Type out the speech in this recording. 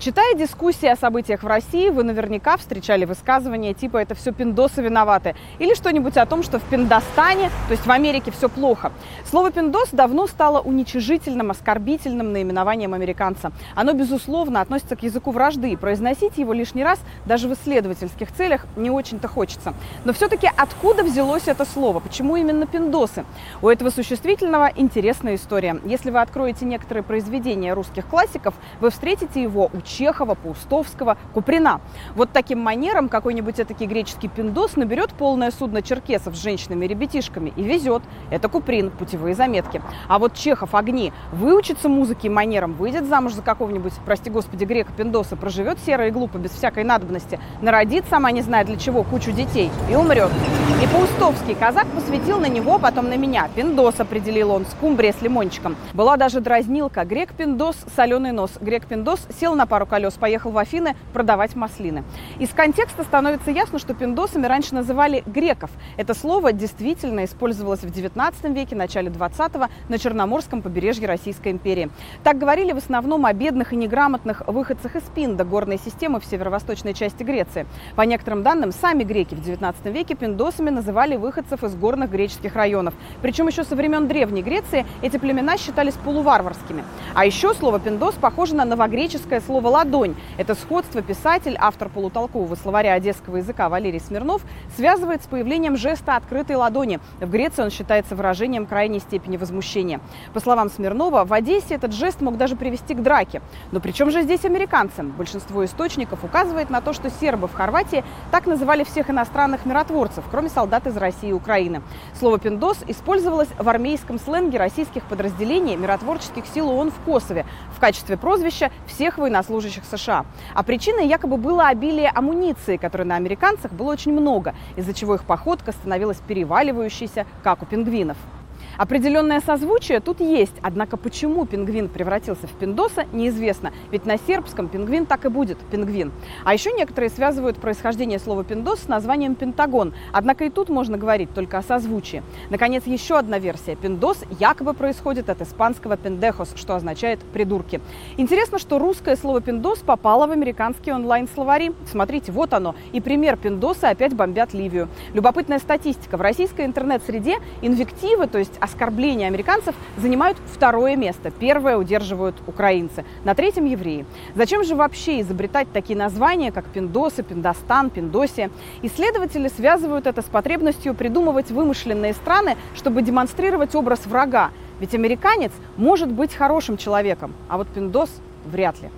Читая дискуссии о событиях в России, вы наверняка встречали высказывания типа «это все пиндосы виноваты» или что-нибудь о том, что в Пиндостане, то есть в Америке, все плохо. Слово «пиндос» давно стало уничижительным, оскорбительным наименованием американца. Оно, безусловно, относится к языку вражды, и произносить его лишний раз даже в исследовательских целях не очень-то хочется. Но все-таки откуда взялось это слово? Почему именно пиндосы? У этого существительного интересная история. Если вы откроете некоторые произведения русских классиков, вы встретите его у Чехова, Паустовского, Куприна. Вот таким манером какой-нибудь этакий греческий пиндос наберет полное судно черкесов с женщинами и ребятишками и везет. Это Куприн, путевые заметки. А вот Чехов, огни, выучится музыке и манерам, выйдет замуж за какого-нибудь, прости господи, грека пиндоса, проживет серо и глупо, без всякой надобности, народит, сама не знает для чего, кучу детей и умрет. И Паустовский казак посвятил на него, потом на меня. Пиндос определил он, скумбрия с лимончиком. Была даже дразнилка. Грек Пиндос, соленый нос. Грек Пиндос сел на пару пару колес, поехал в Афины продавать маслины. Из контекста становится ясно, что пиндосами раньше называли греков. Это слово действительно использовалось в 19 веке, начале 20-го на Черноморском побережье Российской империи. Так говорили в основном о бедных и неграмотных выходцах из Пинда, горной системы в северо-восточной части Греции. По некоторым данным, сами греки в 19 веке пиндосами называли выходцев из горных греческих районов. Причем еще со времен Древней Греции эти племена считались полуварварскими. А еще слово пиндос похоже на новогреческое слово «ладонь». Это сходство писатель, автор полутолкового словаря одесского языка Валерий Смирнов связывает с появлением жеста открытой ладони. В Греции он считается выражением крайней степени возмущения. По словам Смирнова, в Одессе этот жест мог даже привести к драке. Но при чем же здесь американцы? Большинство источников указывает на то, что сербы в Хорватии так называли всех иностранных миротворцев, кроме солдат из России и Украины. Слово «пиндос» использовалось в армейском сленге российских подразделений миротворческих сил ООН в Косове в качестве прозвища всех военнослужащих военнослужащих США. А причиной якобы было обилие амуниции, которой на американцах было очень много, из-за чего их походка становилась переваливающейся, как у пингвинов. Определенное созвучие тут есть, однако почему пингвин превратился в пиндоса, неизвестно, ведь на сербском пингвин так и будет пингвин. А еще некоторые связывают происхождение слова пиндос с названием пентагон, однако и тут можно говорить только о созвучии. Наконец, еще одна версия. Пиндос якобы происходит от испанского пендехос, что означает придурки. Интересно, что русское слово пиндос попало в американские онлайн-словари. Смотрите, вот оно. И пример пиндоса опять бомбят Ливию. Любопытная статистика. В российской интернет-среде инвективы, то есть оскорбления американцев занимают второе место. Первое удерживают украинцы. На третьем евреи. Зачем же вообще изобретать такие названия, как Пиндосы, Пиндостан, Пиндосия? Исследователи связывают это с потребностью придумывать вымышленные страны, чтобы демонстрировать образ врага. Ведь американец может быть хорошим человеком, а вот Пиндос вряд ли.